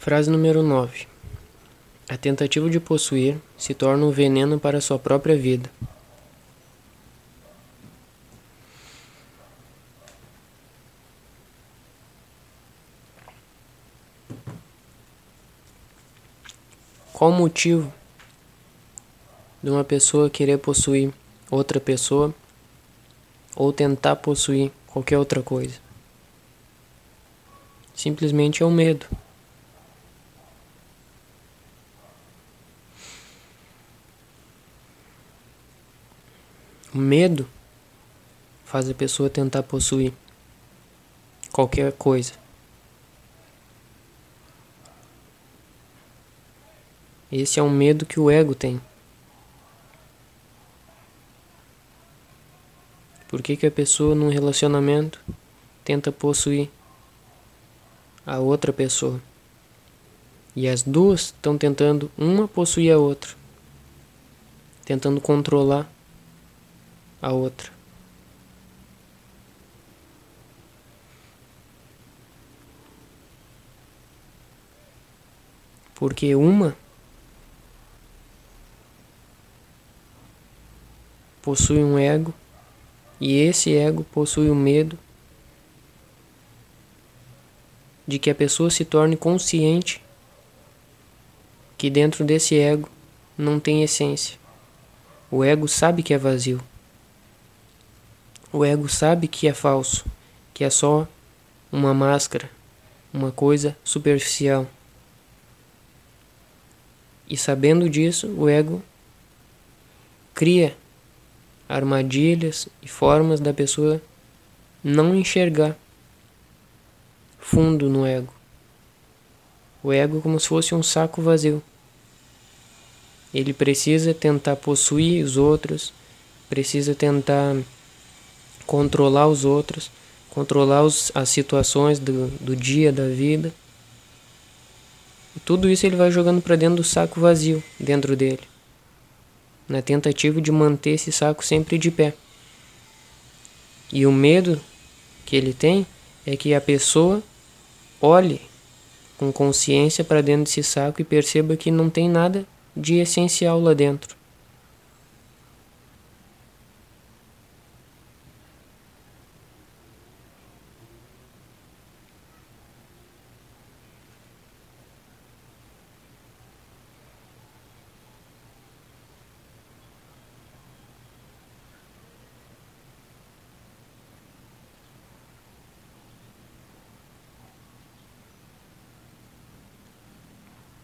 Frase número 9. A tentativa de possuir se torna um veneno para sua própria vida. Qual o motivo de uma pessoa querer possuir outra pessoa ou tentar possuir qualquer outra coisa? Simplesmente é o medo. O medo faz a pessoa tentar possuir qualquer coisa. Esse é um medo que o ego tem. Por que, que a pessoa num relacionamento tenta possuir a outra pessoa? E as duas estão tentando uma possuir a outra, tentando controlar a outra. Porque uma possui um ego e esse ego possui o medo de que a pessoa se torne consciente que dentro desse ego não tem essência. O ego sabe que é vazio. O ego sabe que é falso, que é só uma máscara, uma coisa superficial. E sabendo disso, o ego cria armadilhas e formas da pessoa não enxergar fundo no ego. O ego é como se fosse um saco vazio. Ele precisa tentar possuir os outros, precisa tentar controlar os outros, controlar os, as situações do, do dia, da vida. E tudo isso ele vai jogando para dentro do saco vazio dentro dele, na tentativa de manter esse saco sempre de pé. E o medo que ele tem é que a pessoa olhe com consciência para dentro desse saco e perceba que não tem nada de essencial lá dentro.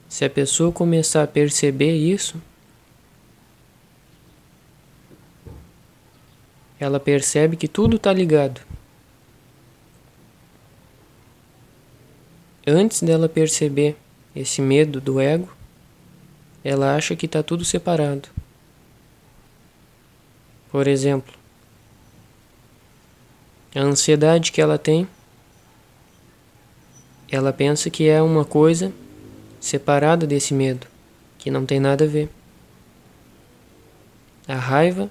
Se a pessoa começar a perceber isso, ela percebe que tudo está ligado. Antes dela perceber esse medo do ego, ela acha que está tudo separado. Por exemplo, a ansiedade que ela tem, ela pensa que é uma coisa separada desse medo, que não tem nada a ver. A raiva,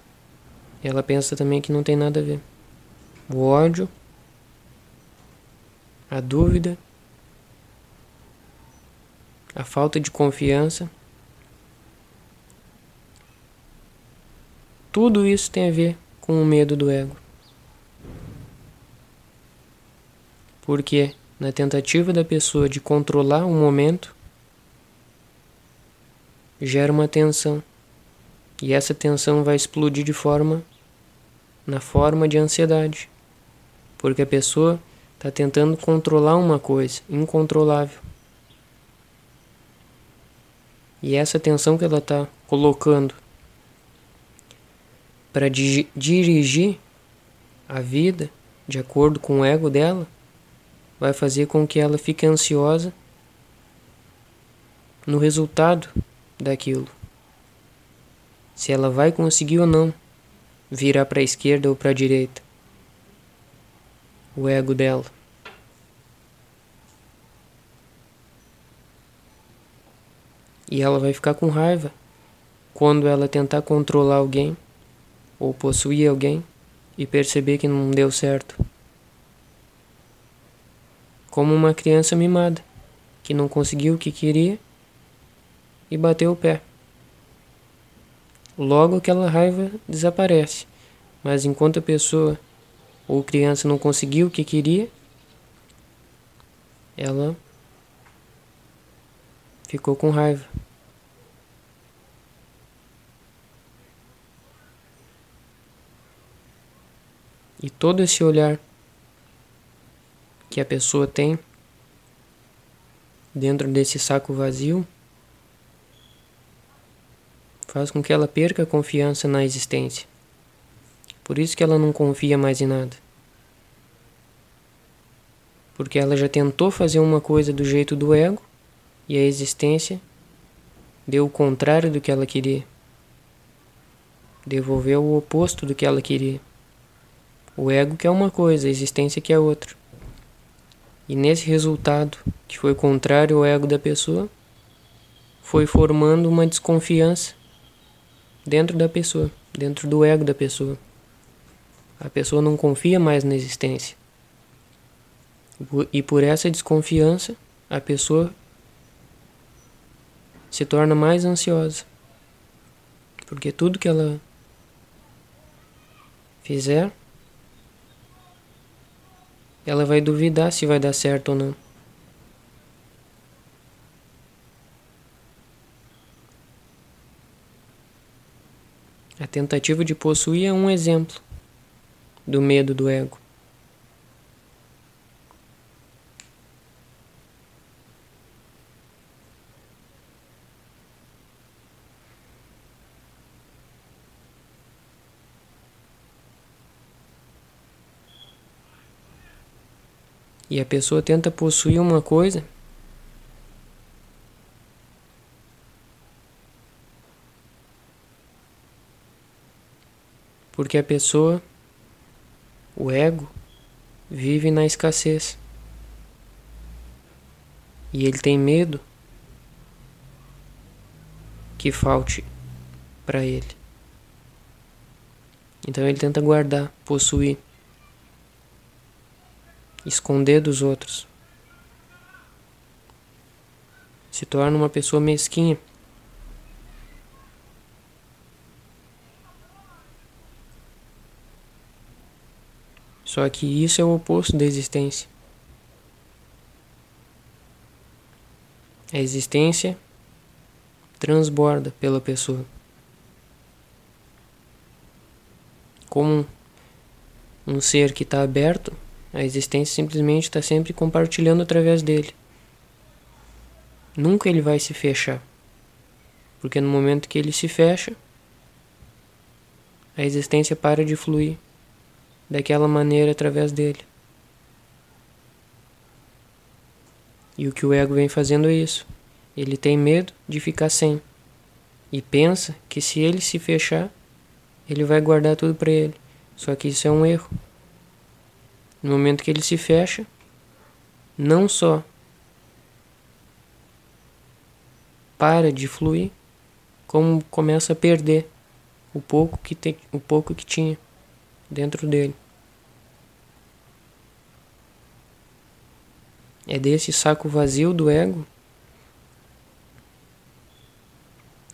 ela pensa também que não tem nada a ver. O ódio, a dúvida, a falta de confiança. Tudo isso tem a ver com o medo do ego. Porque na tentativa da pessoa de controlar um momento, gera uma tensão. E essa tensão vai explodir de forma na forma de ansiedade. Porque a pessoa está tentando controlar uma coisa incontrolável. E essa tensão que ela está colocando para di dirigir a vida de acordo com o ego dela vai fazer com que ela fique ansiosa no resultado daquilo. Se ela vai conseguir ou não virar para a esquerda ou para a direita. O ego dela. E ela vai ficar com raiva quando ela tentar controlar alguém ou possuir alguém e perceber que não deu certo. Como uma criança mimada que não conseguiu o que queria e bateu o pé. Logo aquela raiva desaparece, mas enquanto a pessoa ou criança não conseguiu o que queria, ela ficou com raiva. E todo esse olhar que a pessoa tem dentro desse saco vazio faz com que ela perca a confiança na existência. Por isso que ela não confia mais em nada. Porque ela já tentou fazer uma coisa do jeito do ego e a existência deu o contrário do que ela queria. Devolveu o oposto do que ela queria. O ego quer uma coisa, a existência quer outra. E nesse resultado, que foi contrário ao ego da pessoa, foi formando uma desconfiança dentro da pessoa, dentro do ego da pessoa. A pessoa não confia mais na existência. E por essa desconfiança, a pessoa se torna mais ansiosa. Porque tudo que ela fizer ela vai duvidar se vai dar certo ou não. A tentativa de possuir é um exemplo do medo do ego. e a pessoa tenta possuir uma coisa porque a pessoa, o ego, vive na escassez e ele tem medo que falte para ele. Então ele tenta guardar, possuir esconder dos outros. Se torna uma pessoa mesquinha. Só que isso é o oposto da existência. A existência transborda pela pessoa. Como um ser que está aberto a existência simplesmente está sempre compartilhando através dele. Nunca ele vai se fechar. Porque no momento que ele se fecha, a existência para de fluir daquela maneira através dele. E o que o ego vem fazendo é isso. Ele tem medo de ficar sem. E pensa que se ele se fechar, ele vai guardar tudo para ele. Só que isso é um erro. No momento que ele se fecha, não só para de fluir, como começa a perder o pouco que, te, o pouco que tinha dentro dele. É desse saco vazio do ego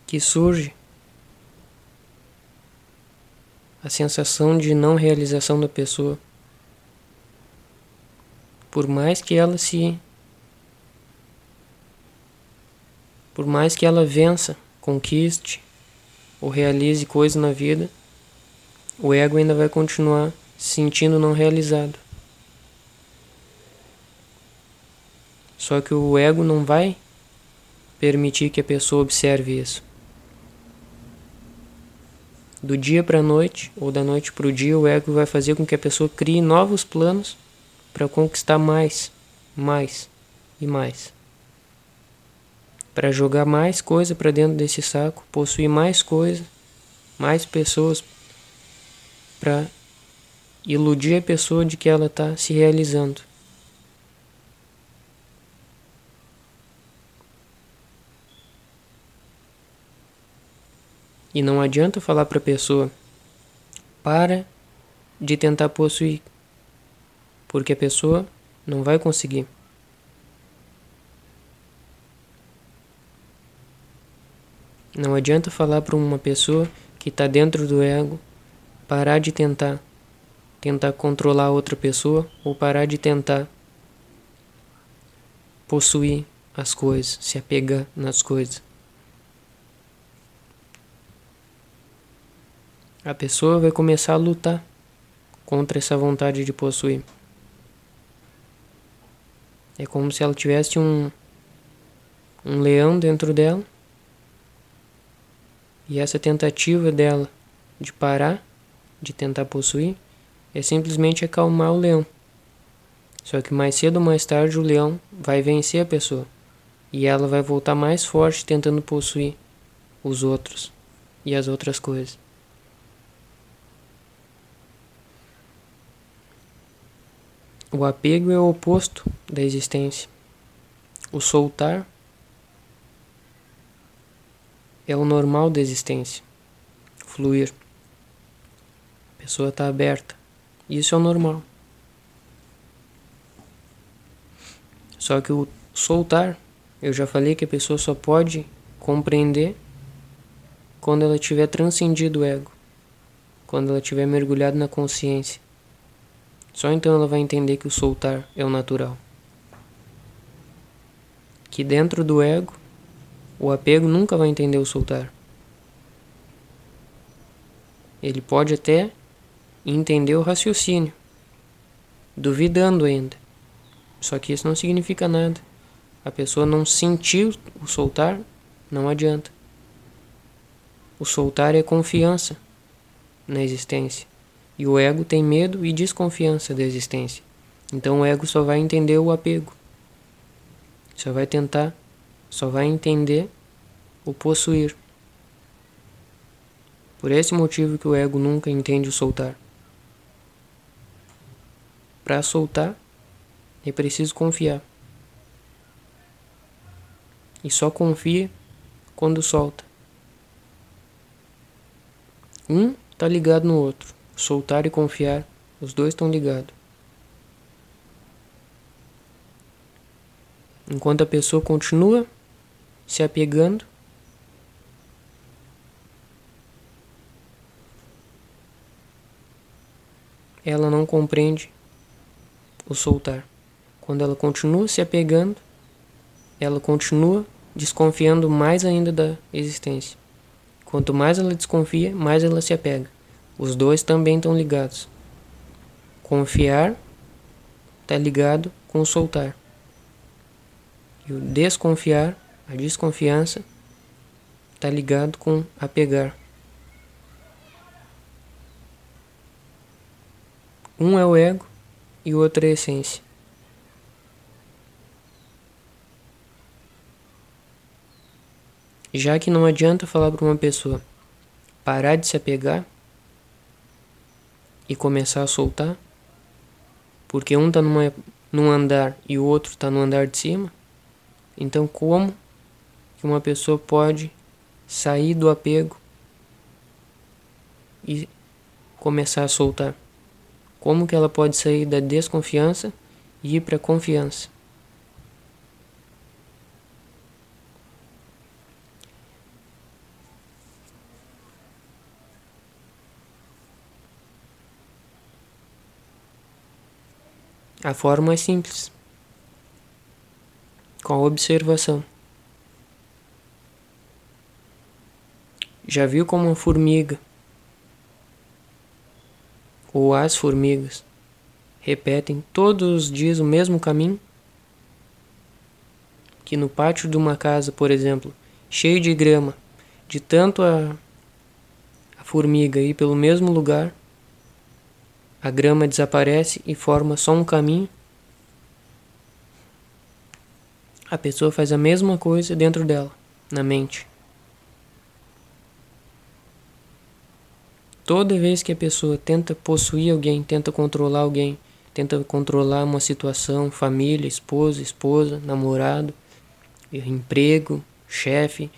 que surge a sensação de não realização da pessoa por mais que ela se por mais que ela vença, conquiste ou realize coisas na vida, o ego ainda vai continuar se sentindo não realizado. Só que o ego não vai permitir que a pessoa observe isso. Do dia para a noite ou da noite para o dia, o ego vai fazer com que a pessoa crie novos planos para conquistar mais, mais e mais. Para jogar mais coisa para dentro desse saco, possuir mais coisa, mais pessoas para iludir a pessoa de que ela está se realizando. E não adianta falar para a pessoa para de tentar possuir, porque a pessoa não vai conseguir. Não adianta falar para uma pessoa que está dentro do ego parar de tentar tentar controlar outra pessoa ou parar de tentar possuir as coisas, se apegar nas coisas. A pessoa vai começar a lutar contra essa vontade de possuir. É como se ela tivesse um um leão dentro dela. E essa tentativa dela de parar de tentar possuir é simplesmente acalmar o leão. Só que mais cedo ou mais tarde o leão vai vencer a pessoa e ela vai voltar mais forte tentando possuir os outros e as outras coisas. O apego é o oposto da existência. O soltar é o normal da existência. Fluir. A pessoa está aberta. Isso é o normal. Só que o soltar, eu já falei que a pessoa só pode compreender quando ela tiver transcendido o ego, quando ela tiver mergulhado na consciência. Só então ela vai entender que o soltar é o natural. Que dentro do ego, o apego nunca vai entender o soltar. Ele pode até entender o raciocínio, duvidando ainda. Só que isso não significa nada. A pessoa não sentir o soltar, não adianta. O soltar é confiança na existência. E o ego tem medo e desconfiança da existência. Então o ego só vai entender o apego. Só vai tentar, só vai entender o possuir. Por esse motivo que o ego nunca entende o soltar. Para soltar, é preciso confiar. E só confia quando solta. Um está ligado no outro. Soltar e confiar, os dois estão ligados. Enquanto a pessoa continua se apegando, ela não compreende o soltar. Quando ela continua se apegando, ela continua desconfiando mais ainda da existência. Quanto mais ela desconfia, mais ela se apega. Os dois também estão ligados. Confiar está ligado com soltar. E o desconfiar, a desconfiança, está ligado com apegar. Um é o ego e o outro é a essência. Já que não adianta falar para uma pessoa parar de se apegar e começar a soltar, porque um está num andar e o outro está no andar de cima, então como que uma pessoa pode sair do apego e começar a soltar? Como que ela pode sair da desconfiança e ir para a confiança? A forma é simples. Com a observação. Já viu como uma formiga ou as formigas repetem todos os dias o mesmo caminho? Que no pátio de uma casa, por exemplo, cheio de grama, de tanto a, a formiga ir pelo mesmo lugar, a grama desaparece e forma só um caminho. A pessoa faz a mesma coisa dentro dela, na mente. Toda vez que a pessoa tenta possuir alguém, tenta controlar alguém, tenta controlar uma situação, família, esposa, esposa, namorado, emprego, chefe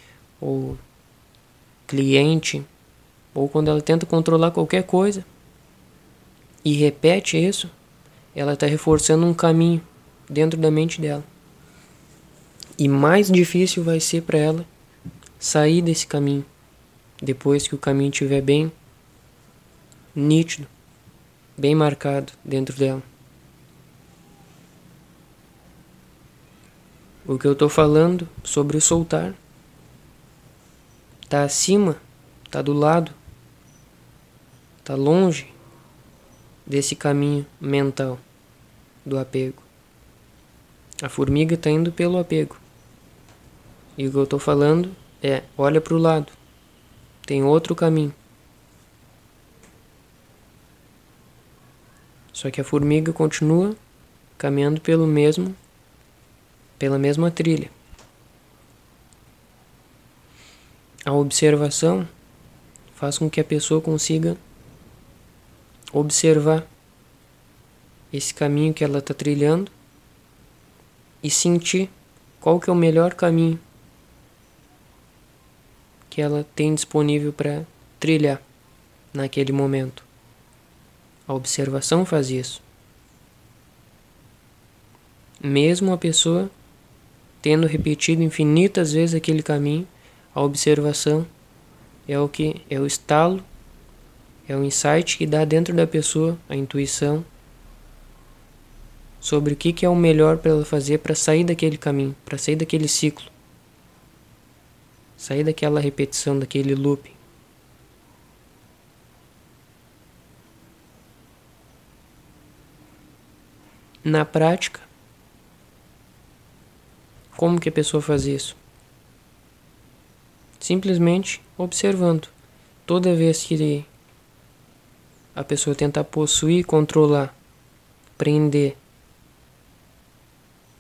ou cliente, ou quando ela tenta controlar qualquer coisa, e repete isso, ela está reforçando um caminho dentro da mente dela. E mais difícil vai ser para ela sair desse caminho depois que o caminho estiver bem nítido, bem marcado dentro dela. O que eu estou falando sobre o soltar está acima, está do lado, está longe desse caminho mental do apego. A formiga está indo pelo apego. E o que eu estou falando é: olha para o lado, tem outro caminho. Só que a formiga continua caminhando pelo mesmo pela mesma trilha. A observação faz com que a pessoa consiga observar esse caminho que ela está trilhando e sentir qual que é o melhor caminho que ela tem disponível para trilhar naquele momento. A observação faz isso. Mesmo a pessoa tendo repetido infinitas vezes aquele caminho, a observação é o que é o estalo, é o insight que dá dentro da pessoa, a intuição sobre o que, que é o melhor para ela fazer para sair daquele caminho, para sair daquele ciclo, sair daquela repetição, daquele loop. Na prática, como que a pessoa faz isso? Simplesmente observando. Toda vez que a pessoa tenta possuir, controlar, prender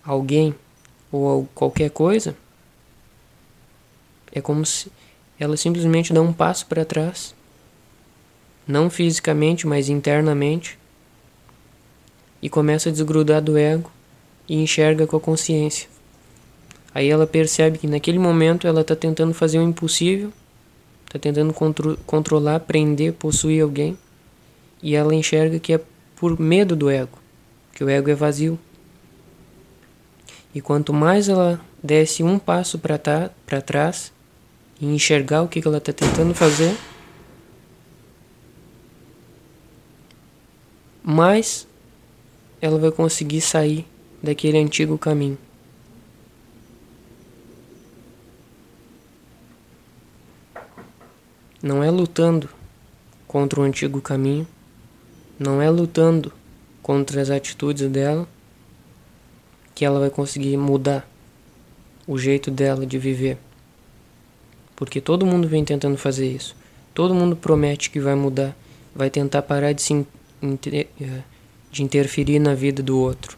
alguém ou qualquer coisa, é como se ela simplesmente dá um passo para trás, não fisicamente, mas internamente, e começa a desgrudar do ego e enxerga com a consciência. Aí ela percebe que naquele momento ela está tentando fazer o impossível, está tentando contro controlar, prender, possuir alguém, e ela enxerga que é por medo do ego, que o ego é vazio. E quanto mais ela desce um passo para trás e enxergar o que, que ela está tentando fazer, mais ela vai conseguir sair daquele antigo caminho. Não é lutando contra o antigo caminho, não é lutando contra as atitudes dela que ela vai conseguir mudar o jeito dela de viver. Porque todo mundo vem tentando fazer isso. Todo mundo promete que vai mudar, vai tentar parar de se eh, de interferir na vida do outro.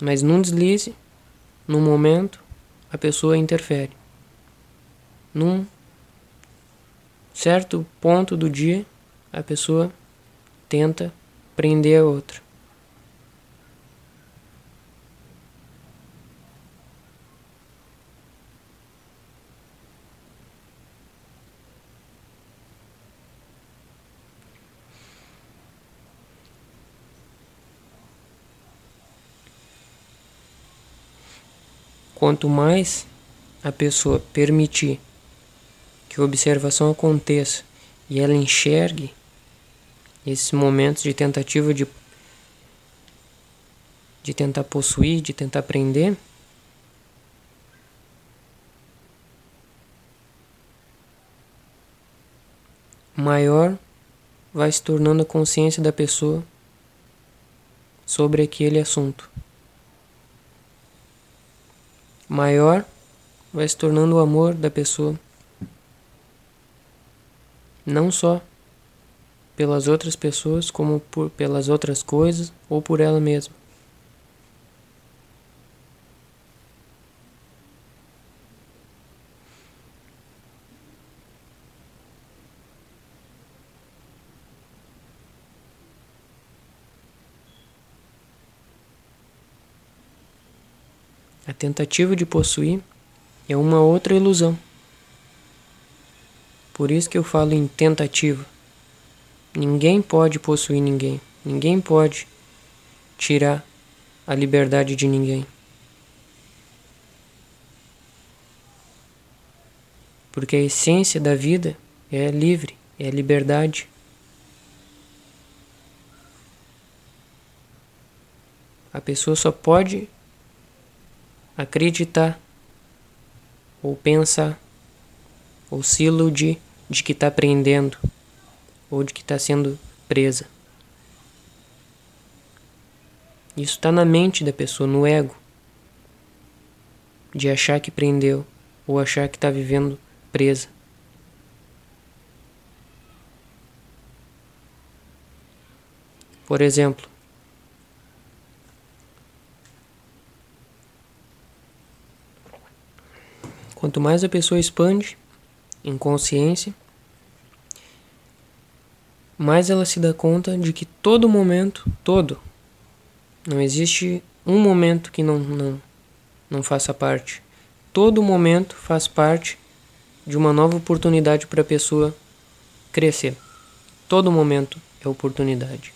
Mas num deslize, num momento, a pessoa interfere. Num certo ponto do dia, a pessoa tenta prender a outra. Quanto mais a pessoa permitir que a observação aconteça e ela enxergue esses momentos de tentativa de, de tentar possuir, de tentar prender, maior vai se tornando a consciência da pessoa sobre aquele assunto. Maior vai se tornando o amor da pessoa. Não só pelas outras pessoas, como por, pelas outras coisas ou por ela mesma. Tentativa de possuir é uma outra ilusão. Por isso que eu falo em tentativa. Ninguém pode possuir ninguém. Ninguém pode tirar a liberdade de ninguém. Porque a essência da vida é livre, é liberdade. A pessoa só pode acreditar ou pensar ou se iludir de que está aprendendo ou de que está sendo presa. Isso está na mente da pessoa, no ego, de achar que prendeu ou achar que está vivendo presa. Por exemplo, quanto mais a pessoa expande em consciência, mais ela se dá conta de que todo momento, todo, não existe um momento que não, não, não faça parte. Todo momento faz parte de uma nova oportunidade para a pessoa crescer. Todo momento é oportunidade.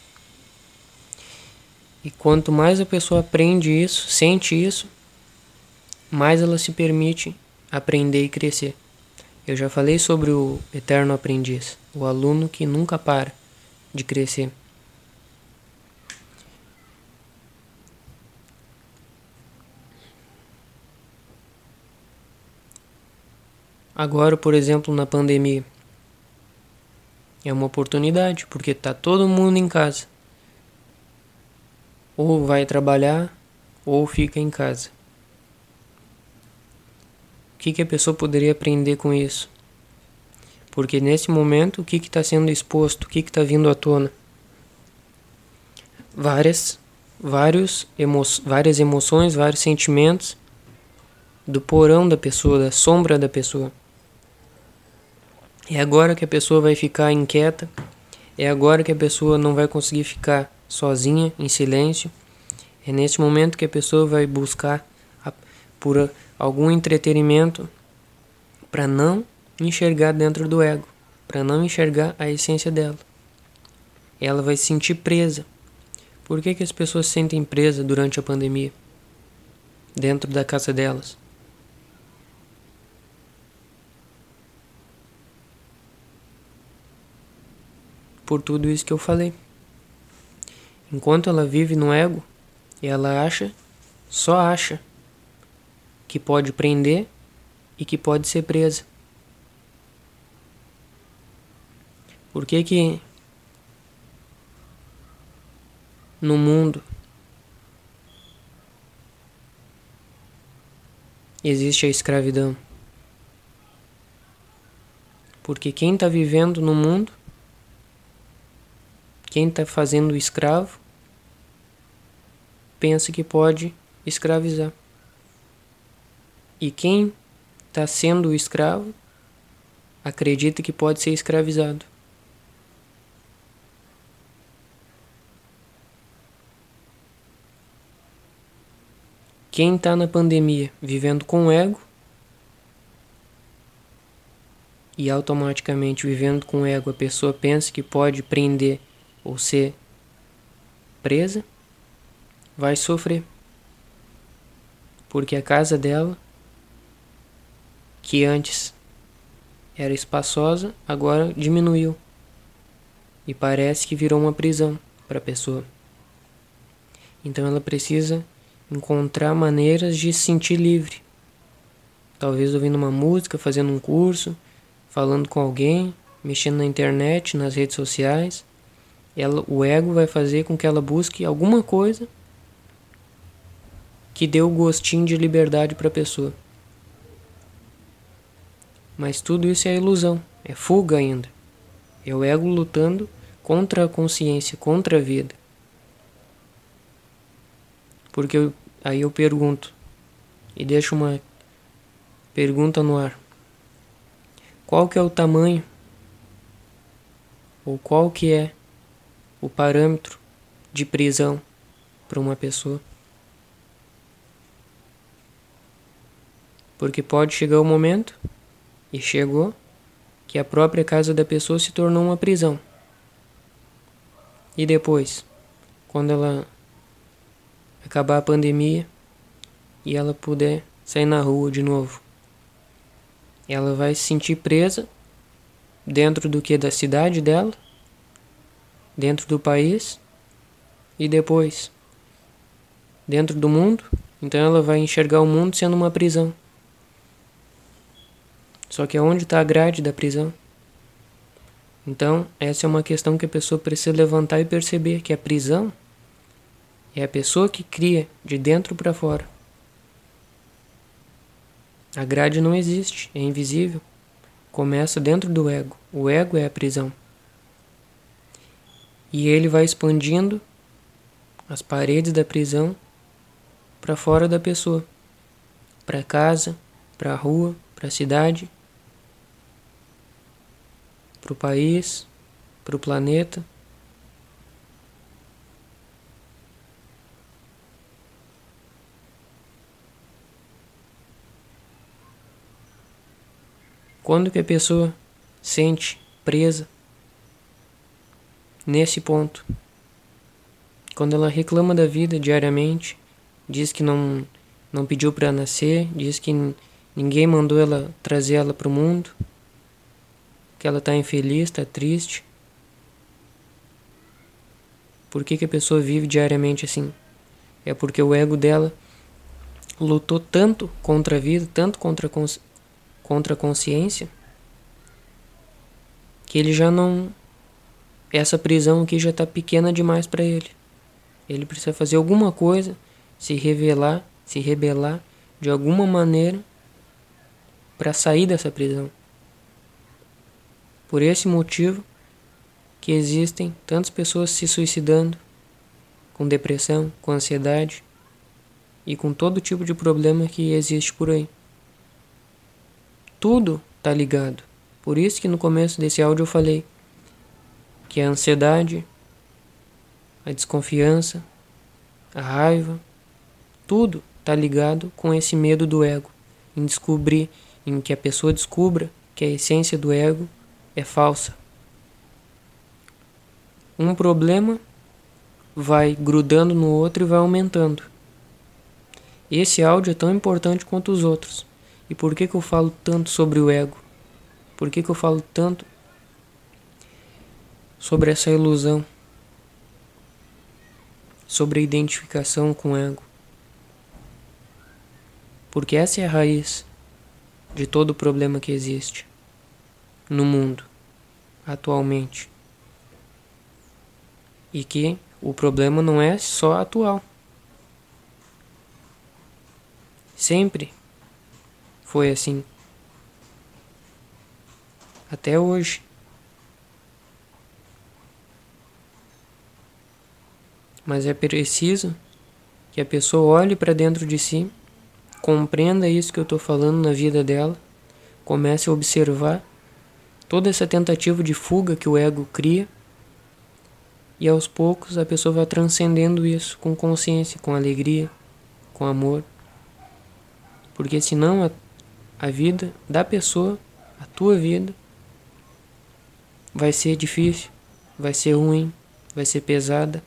E quanto mais a pessoa aprende isso, sente isso, mais ela se permite aprender e crescer. Eu já falei sobre o eterno aprendiz, o aluno que nunca para de crescer. Agora, por exemplo, na pandemia, é uma oportunidade, porque está todo mundo em casa. Ou vai trabalhar, ou fica em casa que, que a pessoa poderia aprender com isso? Porque nesse momento, o que está sendo exposto? O que está vindo à tona? Várias, vários emo várias emoções, vários sentimentos do porão da pessoa, da sombra da pessoa. É agora que a pessoa vai ficar inquieta, é agora que a pessoa não vai conseguir ficar sozinha, em silêncio. É nesse momento que a pessoa vai buscar a, por algum entretenimento para não enxergar dentro do ego, para não enxergar a essência dela. Ela vai se sentir presa. Por que, que as pessoas se sentem presas durante a pandemia? Dentro da casa delas. Por tudo isso que eu falei. Enquanto ela vive no ego, ela acha, só acha que pode prender e que pode ser presa. Por que que no mundo existe a escravidão? Porque quem está vivendo no mundo, quem está fazendo escravo, pensa que pode escravizar. E quem está sendo escravo acredita que pode ser escravizado. Quem está na pandemia vivendo com o ego e automaticamente vivendo com o ego a pessoa pensa que pode prender ou ser presa, vai sofrer. Porque a casa dela que antes era espaçosa, agora diminuiu. E parece que virou uma prisão para a pessoa. Então ela precisa encontrar maneiras de se sentir livre. Talvez ouvindo uma música, fazendo um curso, falando com alguém, mexendo na internet, nas redes sociais. Ela, o ego vai fazer com que ela busque alguma coisa que dê o gostinho de liberdade para a pessoa. Mas tudo isso é ilusão, é fuga ainda. É o ego lutando contra a consciência, contra a vida. Porque eu, aí eu pergunto, e deixo uma pergunta no ar. Qual que é o tamanho, ou qual que é o parâmetro de prisão para uma pessoa? Porque pode chegar o momento e chegou que a própria casa da pessoa se tornou uma prisão. E depois, quando ela acabar a pandemia e ela puder sair na rua de novo, ela vai se sentir presa dentro do que da cidade dela, dentro do país e depois dentro do mundo. Então ela vai enxergar o mundo sendo uma prisão. Só que aonde está a grade da prisão? Então, essa é uma questão que a pessoa precisa levantar e perceber que a prisão é a pessoa que cria de dentro para fora. A grade não existe, é invisível. Começa dentro do ego. O ego é a prisão. E ele vai expandindo as paredes da prisão para fora da pessoa, para casa, para a rua, para a cidade, para o país, para o planeta. Quando que a pessoa sente presa nesse ponto? Quando ela reclama da vida diariamente, diz que não não pediu para nascer, diz que ninguém mandou ela trazer ela para o mundo, que ela está infeliz, está triste. Por que, que a pessoa vive diariamente assim? É porque o ego dela lutou tanto contra a vida, tanto contra a contra a consciência, que ele já não. Essa prisão aqui já está pequena demais para ele. Ele precisa fazer alguma coisa, se revelar, se rebelar de alguma maneira para sair dessa prisão. Por esse motivo que existem tantas pessoas se suicidando com depressão, com ansiedade e com todo tipo de problema que existe por aí. Tudo está ligado. Por isso que no começo desse áudio eu falei que a ansiedade, a desconfiança, a raiva, tudo está ligado com esse medo do ego, em descobrir, em que a pessoa descubra que a essência do ego é falsa. Um problema vai grudando no outro e vai aumentando. Esse áudio é tão importante quanto os outros. E por que, que eu falo tanto sobre o ego? Por que, que eu falo tanto sobre essa ilusão? Sobre a identificação com o ego? Porque essa é a raiz de todo o problema que existe no mundo atualmente. E que o problema não é só atual. Sempre foi assim. Até hoje. Mas é preciso que a pessoa olhe para dentro de si, compreenda isso que eu estou falando na vida dela, comece a observar toda essa tentativa de fuga que o ego cria e aos poucos a pessoa vai transcendendo isso com consciência, com alegria, com amor. Porque senão a vida da pessoa, a tua vida, vai ser difícil, vai ser ruim, vai ser pesada.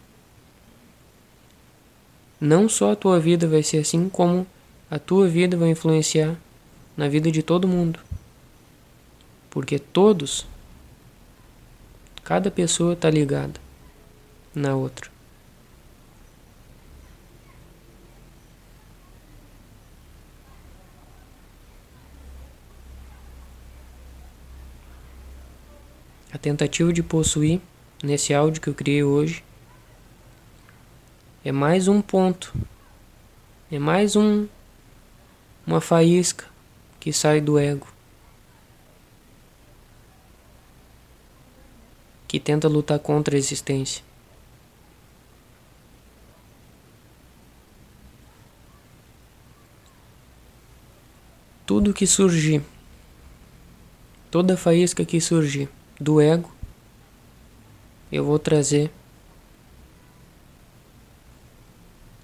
Não só a tua vida vai ser assim, como a tua vida vai influenciar na vida de todo mundo. Porque todos, cada pessoa está ligada na outra. A tentativa de possuir, nesse áudio que eu criei hoje, é mais um ponto, é mais um uma faísca que sai do ego, que tenta lutar contra a existência. Tudo que surgir, toda faísca que surgir, do ego, eu vou trazer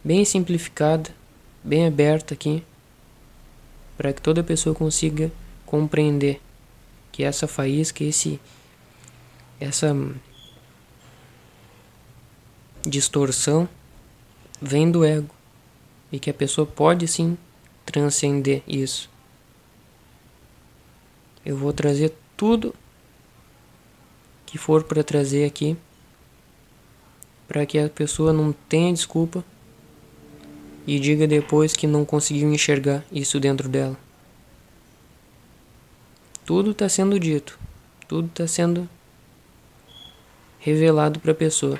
bem simplificada, bem aberta aqui, para que toda pessoa consiga compreender que essa faísca, esse essa distorção vem do ego e que a pessoa pode sim transcender isso. Eu vou trazer tudo que for para trazer aqui para que a pessoa não tenha desculpa e diga depois que não conseguiu enxergar isso dentro dela. Tudo está sendo dito, tudo está sendo revelado para a pessoa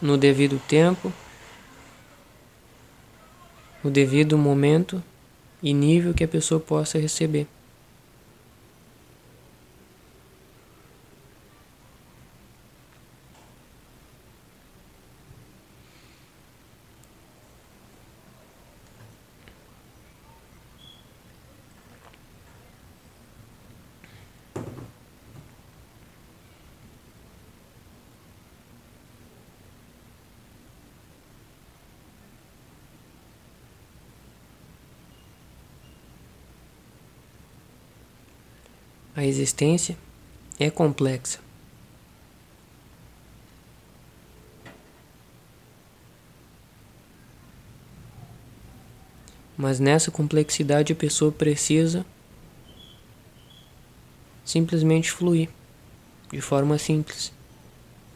no devido tempo, no devido momento e nível que a pessoa possa receber. A existência é complexa. Mas nessa complexidade a pessoa precisa simplesmente fluir de forma simples,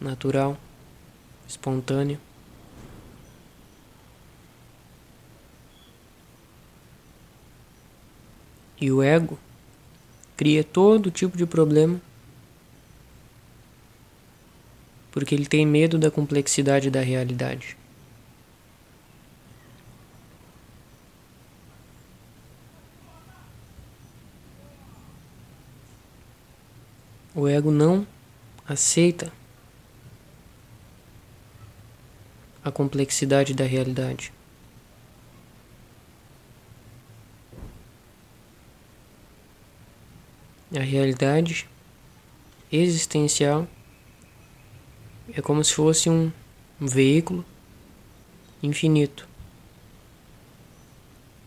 natural, espontânea. E o ego cria todo tipo de problema porque ele tem medo da complexidade da realidade. O ego não aceita a complexidade da realidade. A realidade existencial é como se fosse um, veículo infinito,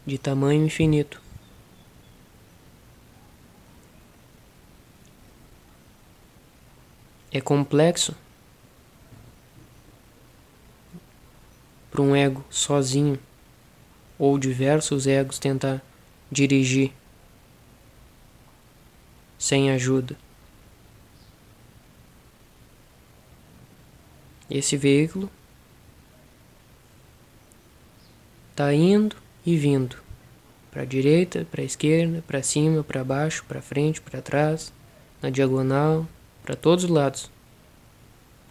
de tamanho infinito. É complexo para um ego sozinho ou diversos egos tentar dirigir sem ajuda. Esse veículo está indo e vindo para a direita, para a esquerda, para cima, para baixo, para frente, para trás, na diagonal, para todos os lados,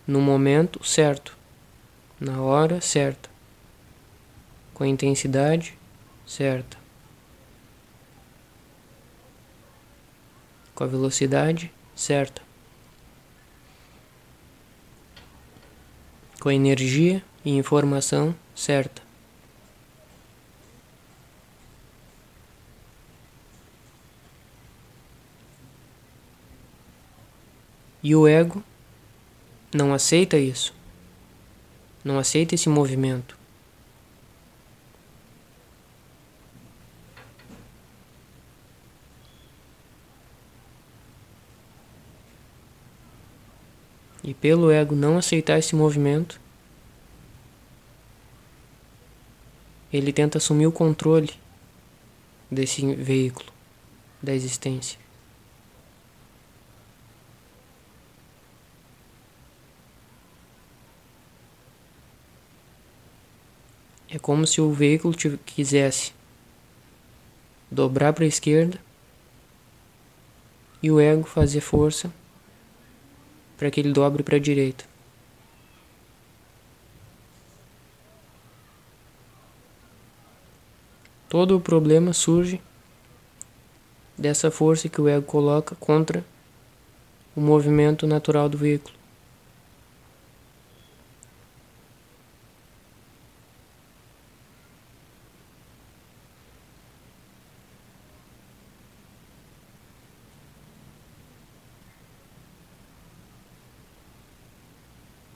no momento certo, na hora certa, com a intensidade certa. Com a velocidade certa, com a energia e informação certa. E o ego não aceita isso, não aceita esse movimento. Pelo ego não aceitar esse movimento, ele tenta assumir o controle desse veículo, da existência. É como se o veículo quisesse dobrar para a esquerda e o ego fazer força para que ele dobre para a direita. Todo o problema surge dessa força que o ego coloca contra o movimento natural do veículo.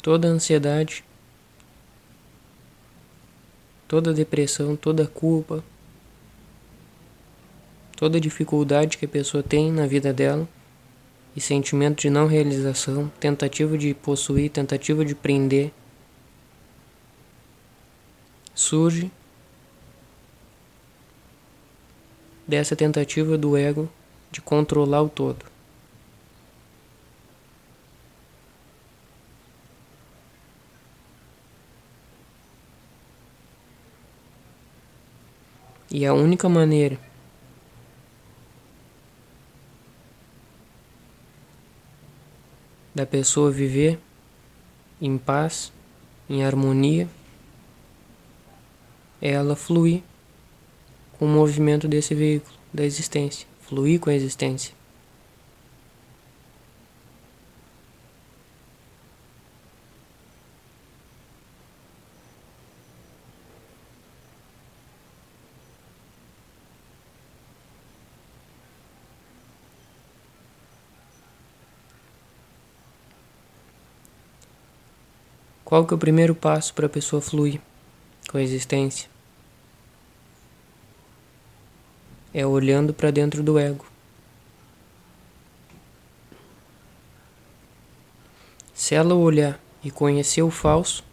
Toda ansiedade, toda depressão, toda culpa, toda dificuldade que a pessoa tem na vida dela e sentimento de não realização, tentativa de possuir, tentativa de prender, surge dessa tentativa do ego de controlar o todo. E a única maneira da pessoa viver em paz, em harmonia, é ela fluir com o movimento desse veículo, da existência, fluir com a existência. Qual que é o primeiro passo para a pessoa fluir com a existência? É olhando para dentro do ego. Se ela olhar e conhecer o falso,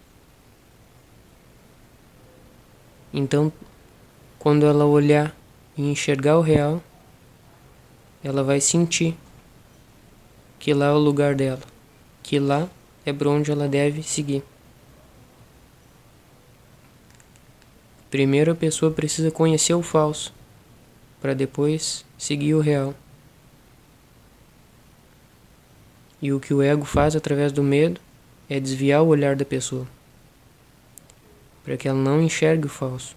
então quando ela olhar e enxergar o real, ela vai sentir que lá é o lugar dela, que lá é por onde ela deve seguir. Primeiro a pessoa precisa conhecer o falso, para depois seguir o real. E o que o ego faz através do medo é desviar o olhar da pessoa, para que ela não enxergue o falso.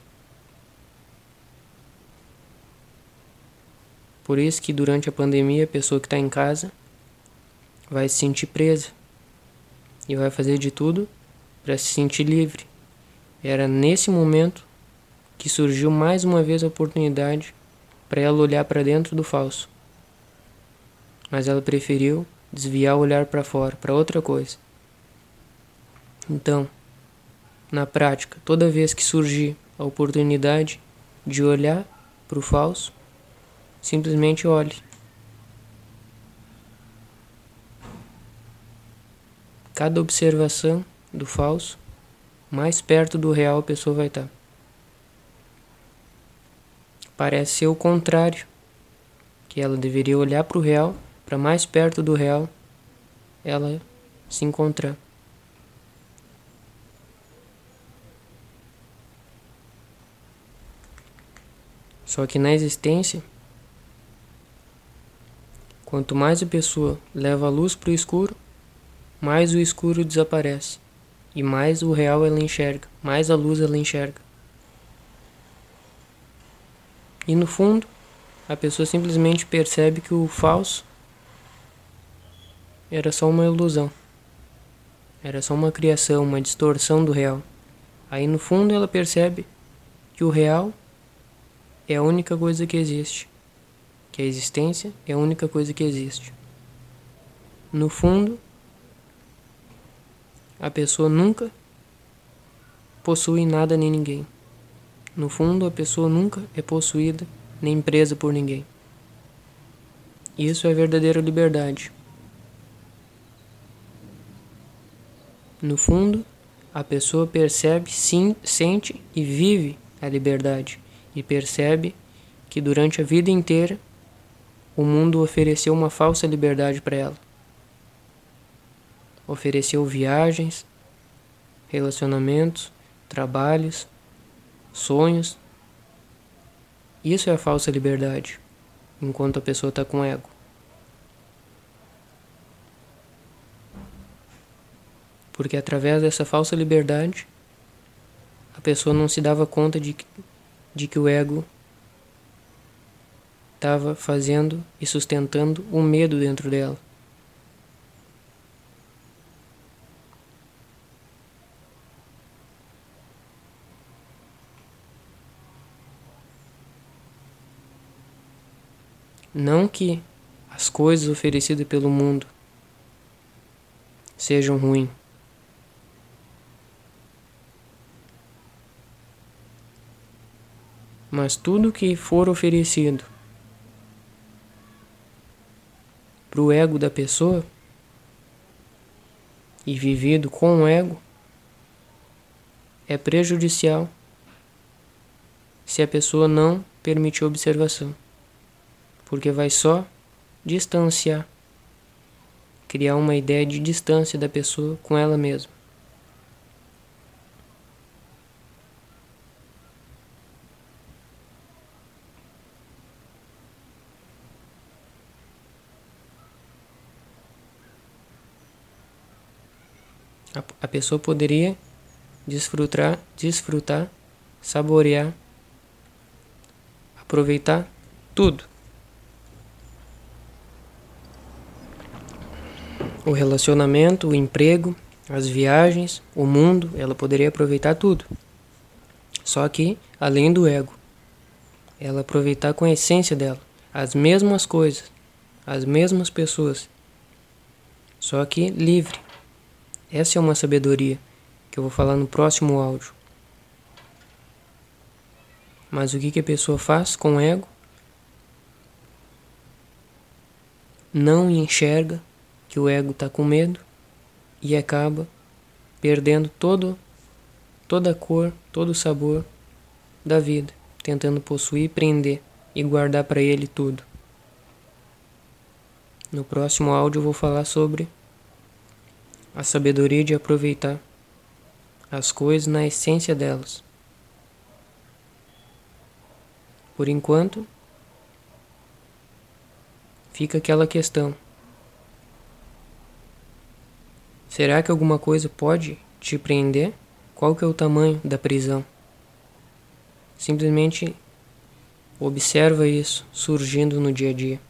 Por isso que durante a pandemia a pessoa que está em casa vai se sentir presa e vai fazer de tudo para se sentir livre. Era nesse momento que surgiu mais uma vez a oportunidade para ela olhar para dentro do falso. Mas ela preferiu desviar o olhar para fora, para outra coisa. Então, na prática, toda vez que surgir a oportunidade de olhar para o falso, simplesmente olhe. Cada observação do falso, mais perto do real a pessoa vai estar. Parece ser o contrário, que ela deveria olhar para o real, para mais perto do real, ela se encontrar. Só que na existência, quanto mais a pessoa leva a luz para o escuro, mais o escuro desaparece, e mais o real ela enxerga, mais a luz ela enxerga. E no fundo, a pessoa simplesmente percebe que o falso era só uma ilusão. Era só uma criação, uma distorção do real. Aí no fundo ela percebe que o real é a única coisa que existe. Que a existência é a única coisa que existe. No fundo, a pessoa nunca possui nada nem ninguém. No fundo, a pessoa nunca é possuída nem presa por ninguém. Isso é verdadeira liberdade. No fundo, a pessoa percebe, sim, sente e vive a liberdade e percebe que durante a vida inteira o mundo ofereceu uma falsa liberdade para ela ofereceu viagens, relacionamentos, trabalhos, sonhos. Isso é a falsa liberdade, enquanto a pessoa está com ego. Porque através dessa falsa liberdade, a pessoa não se dava conta de, de que o ego estava fazendo e sustentando o medo dentro dela. Não que as coisas oferecidas pelo mundo sejam ruins. Mas tudo que for oferecido para o ego da pessoa e vivido com o ego é prejudicial se a pessoa não permitir observação porque vai só distanciar, criar uma ideia de distância da pessoa com ela mesma. A, pessoa poderia desfrutar, desfrutar, saborear, aproveitar tudo. O relacionamento, o emprego, as viagens, o mundo, ela poderia aproveitar tudo. Só que, além do ego, ela aproveitar com a essência dela, as mesmas coisas, as mesmas pessoas, só que livre. Essa é uma sabedoria que eu vou falar no próximo áudio. Mas o que, que a pessoa faz com o ego? Não enxerga que o ego está com medo e acaba perdendo todo, toda a cor, todo o sabor da vida, tentando possuir, prender e guardar para ele tudo. No próximo áudio eu vou falar sobre a sabedoria de aproveitar as coisas na essência delas. Por enquanto, fica aquela questão: será que alguma coisa pode te prender? Qual que é o tamanho da prisão? Simplesmente observa isso surgindo no dia a dia.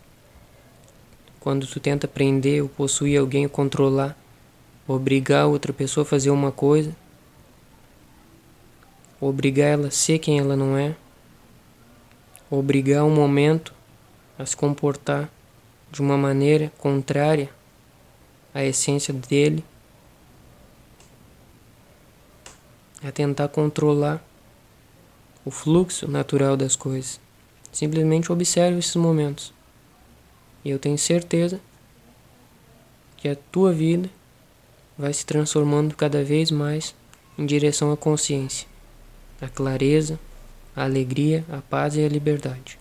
Quando tu tenta prender ou possuir alguém, controlar, obrigar outra pessoa a fazer uma coisa, obrigar ela a ser quem ela não é, obrigar um momento a se comportar de uma maneira contrária à essência dele, a tentar controlar o fluxo natural das coisas. Simplesmente observe esses momentos. E eu tenho certeza que a tua vida vai se transformando cada vez mais em direção à consciência, à clareza, à alegria, à paz e à liberdade.